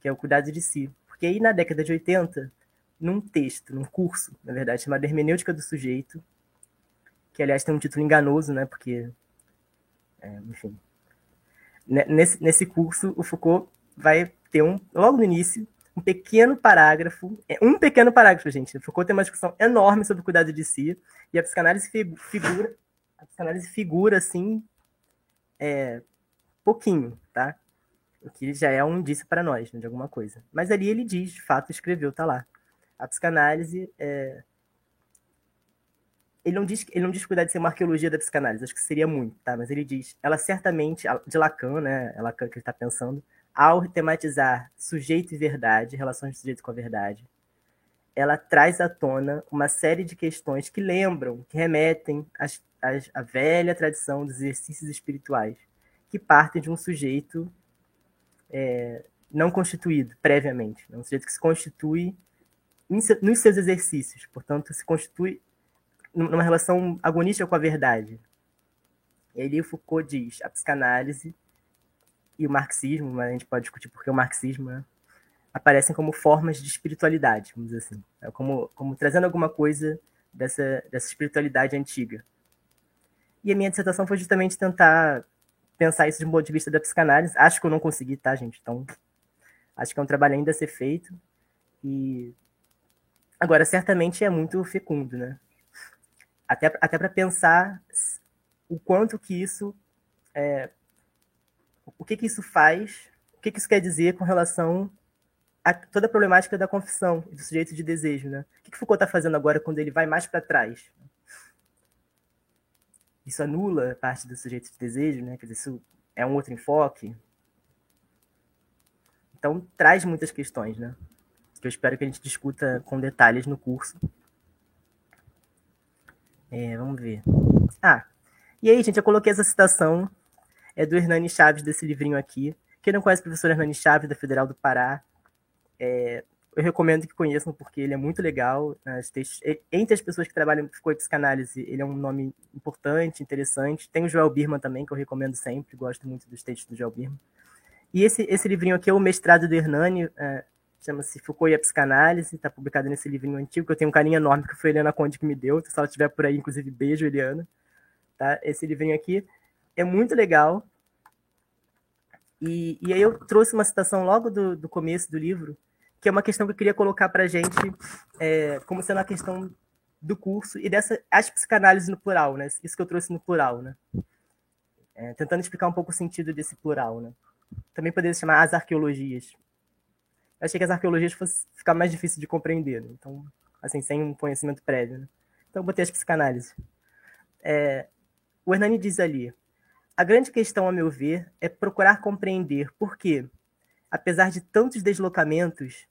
Que é o cuidado de si. Porque aí, na década de 80, num texto, num curso, na verdade, chamado Hermenêutica do Sujeito, que, aliás, tem um título enganoso, né? Porque, é, enfim... Nesse, nesse curso, o Foucault vai ter um, logo no início, um pequeno parágrafo, é, um pequeno parágrafo, gente. Foucault tem uma discussão enorme sobre o cuidado de si, e a psicanálise figura, a psicanálise figura assim, é, pouquinho, tá? O que já é um indício para nós, né, de alguma coisa. Mas ali ele diz, de fato, escreveu, tá lá. A psicanálise é, ele não diz ele não diz cuidar de ser uma arqueologia da psicanálise, acho que seria muito, tá? Mas ele diz, ela certamente de Lacan, né? É Lacan que ele está pensando, ao tematizar sujeito e verdade, relações do sujeito com a verdade, ela traz à tona uma série de questões que lembram, que remetem às, às, à velha tradição dos exercícios espirituais, que partem de um sujeito é, não constituído previamente, né? um sujeito que se constitui nos seus exercícios, portanto, se constitui numa relação agonística com a verdade. E aí Foucault diz, a psicanálise e o marxismo, mas a gente pode discutir porque o marxismo né, aparecem como formas de espiritualidade, vamos dizer assim. É como, como trazendo alguma coisa dessa, dessa espiritualidade antiga. E a minha dissertação foi justamente tentar pensar isso de um ponto de vista da psicanálise. Acho que eu não consegui, tá, gente? Então, acho que é um trabalho ainda a ser feito. E agora, certamente é muito fecundo, né? Até, até para pensar o quanto que isso é, o que que isso faz, o que que isso quer dizer com relação a toda a problemática da confissão do sujeito de desejo, né? O que, que Foucault está fazendo agora quando ele vai mais para trás? Isso anula parte do sujeito de desejo, né? Quer dizer, isso é um outro enfoque. Então, traz muitas questões, né? Que eu espero que a gente discuta com detalhes no curso. É, vamos ver. Ah, e aí, gente, eu coloquei essa citação é do Hernani Chaves, desse livrinho aqui. Quem não conhece o professor Hernani Chaves, da Federal do Pará, é, eu recomendo que conheçam, porque ele é muito legal. Entre as pessoas que trabalham com psicanálise, ele é um nome importante, interessante. Tem o Joel Birman também, que eu recomendo sempre, gosto muito dos textos do Joel Birman. E esse, esse livrinho aqui é o mestrado do Hernani, é, chama-se Foucault e a Psicanálise, está publicado nesse livrinho antigo, que eu tenho um carinho enorme, que foi a Eliana Conde que me deu, se ela estiver por aí, inclusive, beijo, Eliana. Tá? Esse livrinho aqui é muito legal. E, e aí eu trouxe uma citação logo do, do começo do livro, que é uma questão que eu queria colocar para a gente é, como sendo a questão do curso e dessa as psicanálise no plural, né? Isso que eu trouxe no plural, né? É, tentando explicar um pouco o sentido desse plural, né? Também poderia chamar as arqueologias. Achei que as arqueologias fosse ficar mais difícil de compreender, né? então, assim, sem um conhecimento prévio. Né? Então, botei as psicanálises. É, o Hernani diz ali: a grande questão, a meu ver, é procurar compreender por que, apesar de tantos deslocamentos,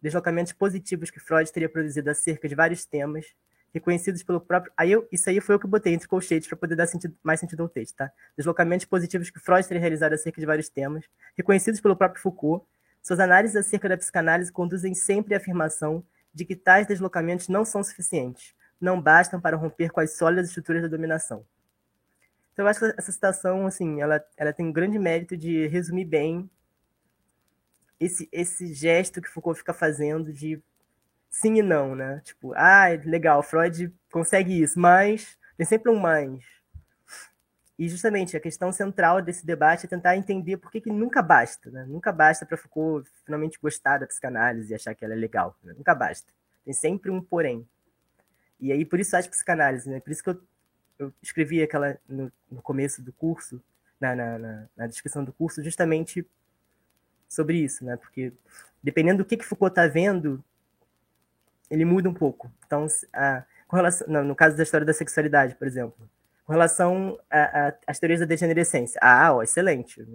deslocamentos positivos que Freud teria produzido acerca de vários temas, reconhecidos pelo próprio. Aí eu, isso aí foi o que eu botei entre colchetes para poder dar sentido, mais sentido ao texto, tá? Deslocamentos positivos que Freud teria realizado acerca de vários temas, reconhecidos pelo próprio Foucault, suas análises acerca da psicanálise conduzem sempre à afirmação de que tais deslocamentos não são suficientes, não bastam para romper com as sólidas estruturas da dominação. Então, eu acho que essa citação, assim, ela, ela tem um grande mérito de resumir bem esse, esse gesto que Foucault fica fazendo de sim e não, né? Tipo, ah, legal, Freud consegue isso, mas tem sempre um mais. E justamente a questão central desse debate é tentar entender por que, que nunca basta, né? Nunca basta para Foucault finalmente gostar da psicanálise e achar que ela é legal. Né? Nunca basta. Tem sempre um porém. E aí, por isso acho psicanálise, né? Por isso que eu eu escrevi aquela no, no começo do curso, na, na, na, na, descrição do curso, justamente sobre isso, né? Porque dependendo do que, que Foucault está vendo, ele muda um pouco. Então, a, relação, no caso da história da sexualidade, por exemplo, com relação às teorias da degenerescência, ah, ó, excelente.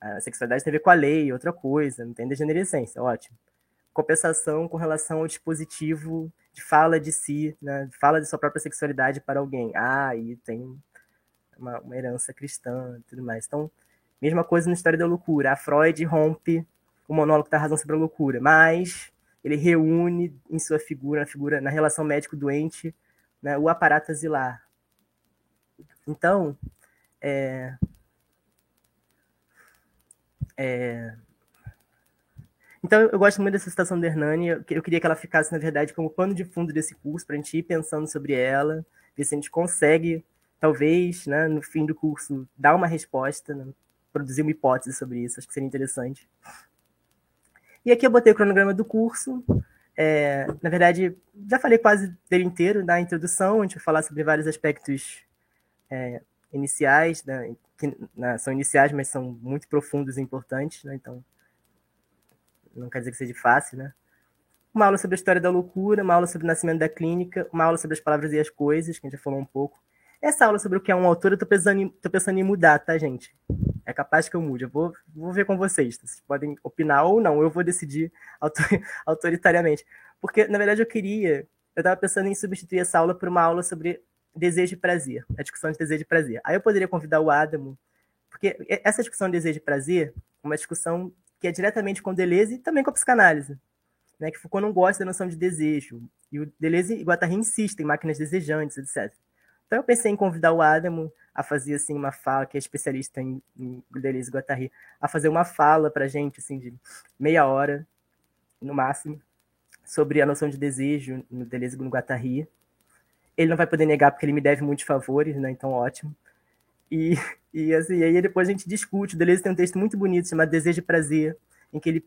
A sexualidade tem a ver com a lei, outra coisa, não tem degenerescência, ótimo. Compensação com relação ao dispositivo de fala de si, né? fala de sua própria sexualidade para alguém. Ah, e tem uma, uma herança cristã e tudo mais. Então, mesma coisa na história da loucura. A Freud rompe o monólogo da razão sobre a loucura, mas ele reúne em sua figura, na figura, na relação médico-doente, né, o aparato asilar. Então, é, é, então, eu gosto muito dessa citação da Hernani. Eu queria que ela ficasse, na verdade, como pano de fundo desse curso, para a gente ir pensando sobre ela, ver se a gente consegue, talvez, né, no fim do curso, dar uma resposta, né, produzir uma hipótese sobre isso. Acho que seria interessante. E aqui eu botei o cronograma do curso. É, na verdade, já falei quase dele inteiro na introdução. A gente vai falar sobre vários aspectos é, iniciais, né, que né, são iniciais, mas são muito profundos e importantes. Né, então, não quer dizer que seja fácil, né? Uma aula sobre a história da loucura, uma aula sobre o nascimento da clínica, uma aula sobre as palavras e as coisas, que a gente já falou um pouco. Essa aula sobre o que é um autor, eu tô pensando em, tô pensando em mudar, tá, gente? É capaz que eu mude. Eu vou, vou ver com vocês. Vocês podem opinar ou não. Eu vou decidir autor, autoritariamente. Porque, na verdade, eu queria. Eu estava pensando em substituir essa aula por uma aula sobre desejo e prazer, a discussão de desejo e prazer. Aí eu poderia convidar o Adamo, porque essa discussão de desejo e prazer é uma discussão que é diretamente com Deleuze e também com a psicanálise. Né, que Foucault não gosta da noção de desejo. E o Deleuze e Guattari insistem em máquinas desejantes, etc. Então eu pensei em convidar o Adamo a fazer assim uma fala, que é especialista em, em Deleuze e Guattari, a fazer uma fala para gente assim de meia hora no máximo sobre a noção de desejo no Deleuze e no Guattari. Ele não vai poder negar porque ele me deve muitos favores, né? Então, ótimo. E, e, assim, aí depois a gente discute. O Deleuze tem um texto muito bonito chamado Desejo e Prazer, em que ele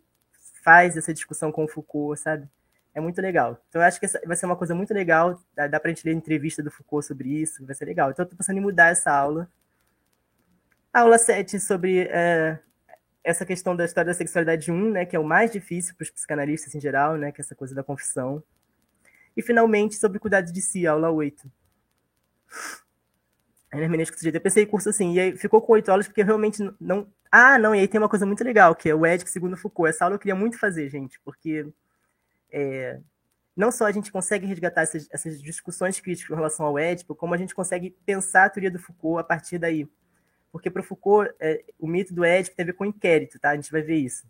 faz essa discussão com o Foucault, sabe? É muito legal. Então, eu acho que essa vai ser uma coisa muito legal. Dá, dá pra gente ler entrevista do Foucault sobre isso, vai ser legal. Então, eu tô pensando em mudar essa aula. Aula 7 sobre é, essa questão da história da sexualidade 1, né, que é o mais difícil para os psicanalistas em geral, né, que é essa coisa da confissão. E, finalmente, sobre cuidado de si, aula 8. A hermenêutica sujeita. Eu pensei curso assim, e aí ficou com oito aulas porque eu realmente não. Ah, não, e aí tem uma coisa muito legal, que é o Édico segundo Foucault. Essa aula eu queria muito fazer, gente, porque é, não só a gente consegue resgatar essas, essas, discussões críticas em relação ao Édipo, como a gente consegue pensar a teoria do Foucault a partir daí. Porque para o Foucault, é, o mito do Édipo tem a ver com inquérito, tá? A gente vai ver isso.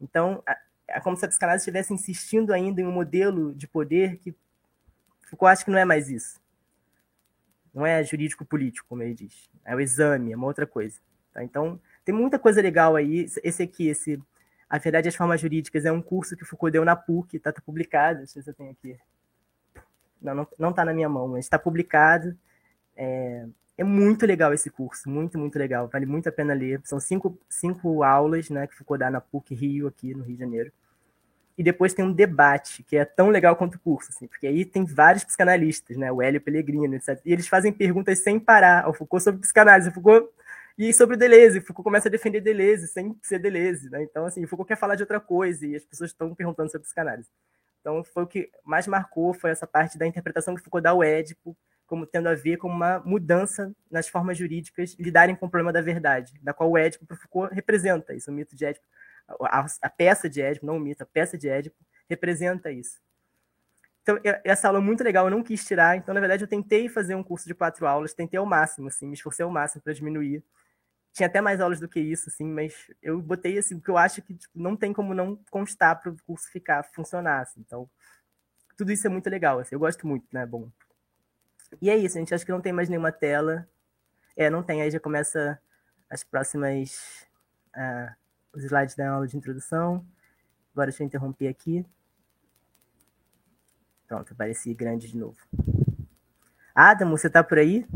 Então, é como se a psicanálise estivesse insistindo ainda em um modelo de poder que Foucault acha que não é mais isso. Não é jurídico-político, como ele diz. É o exame, é uma outra coisa. Tá? Então, tem muita coisa legal aí. Esse aqui, esse A Verdade e as Formas Jurídicas, é um curso que Foucault deu na PUC, está tá publicado. Não sei se eu tenho aqui. Não, não está na minha mão, mas está publicado. É, é muito legal esse curso, muito, muito legal. Vale muito a pena ler. São cinco, cinco aulas né, que Foucault dá na PUC Rio, aqui no Rio de Janeiro e depois tem um debate, que é tão legal quanto o curso, assim, porque aí tem vários psicanalistas, né, o Hélio Pellegrino, etc. E eles fazem perguntas sem parar ao Foucault sobre psicanálise, Foucault e sobre o Deleuze, Foucault começa a defender Deleuze sem ser Deleuze, né? Então assim, Foucault quer falar de outra coisa e as pessoas estão perguntando sobre psicanálise. Então foi o que mais marcou foi essa parte da interpretação que Foucault dá ao Édipo, como tendo a ver com uma mudança nas formas jurídicas lidarem com o problema da verdade, da qual o Édipo para Foucault representa isso, o mito de Édipo a, a peça de Édipo, não o mito, a peça de Édipo representa isso. Então, essa aula é muito legal, eu não quis tirar. Então, na verdade, eu tentei fazer um curso de quatro aulas, tentei ao máximo, assim, me esforcei ao máximo para diminuir. Tinha até mais aulas do que isso, assim, mas eu botei assim, porque eu acho que tipo, não tem como não constar para o curso ficar, funcionar. Assim. Então, tudo isso é muito legal, assim, eu gosto muito, né? Bom. E é isso, gente acha que não tem mais nenhuma tela. É, não tem, aí já começa as próximas. Uh, os slides da aula de introdução. Agora deixa eu interromper aqui. Pronto, apareci grande de novo. Adamo, você está por aí?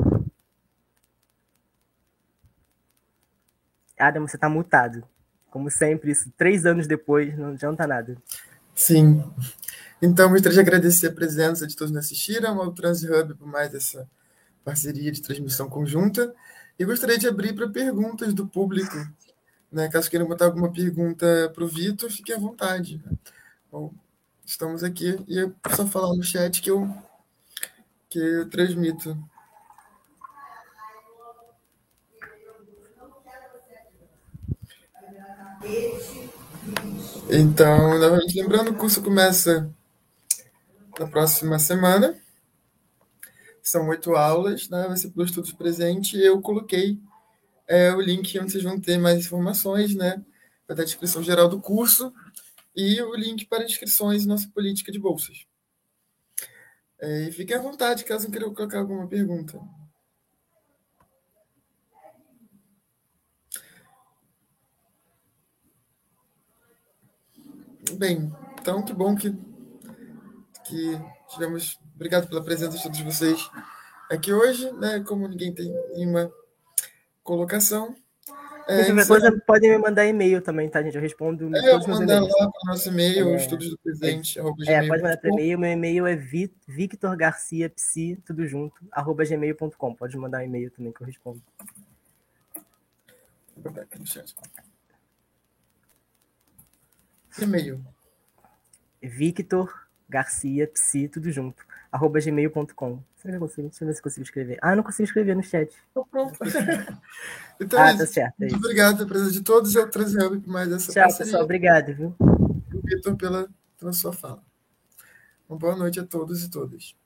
Adamo, você está mutado. Como sempre, isso três anos depois, não adianta nada. Sim. Então, gostaria de agradecer a presença de todos que assistiram ao TransHub por mais essa parceria de transmissão conjunta. E gostaria de abrir para perguntas do público né? Caso queiram botar alguma pergunta para o Vitor, fique à vontade. Bom, estamos aqui e é só falar no chat que eu, que eu transmito. Então, novamente lembrando, o curso começa na próxima semana. São oito aulas, né? vai ser pelos estudos presente. Eu coloquei é o link onde vocês vão ter mais informações, né? Vai ter a descrição geral do curso e o link para inscrições nossa política de bolsas. É, e fiquem à vontade caso queiram colocar alguma pergunta. Bem, então que bom que, que tivemos. Obrigado pela presença de todos vocês aqui hoje, né? Como ninguém tem nenhuma colocação. É, qualquer coisa, podem me mandar e-mail também, tá, gente? Eu respondo. É, eu vou mandar lá para o nosso e-mail, é, estudos do presente. É, é pode mandar para e-mail. Meu e-mail é Victor Garcia Psi, tudo junto, arroba gmail.com. Pode mandar um e-mail também que eu respondo. E-mail. Victor Garcia Psi, tudo junto, arroba gmail.com. Será que eu consigo? Deixa eu ver se eu consigo escrever. Ah, eu não consigo escrever no chat. então, ah, é tá certo. É muito obrigado pela presença de todos e eu trazer mais essa Tchau, parceria. pessoal. Obrigado, viu? Vitor, pela, pela sua fala. Uma boa noite a todos e todas.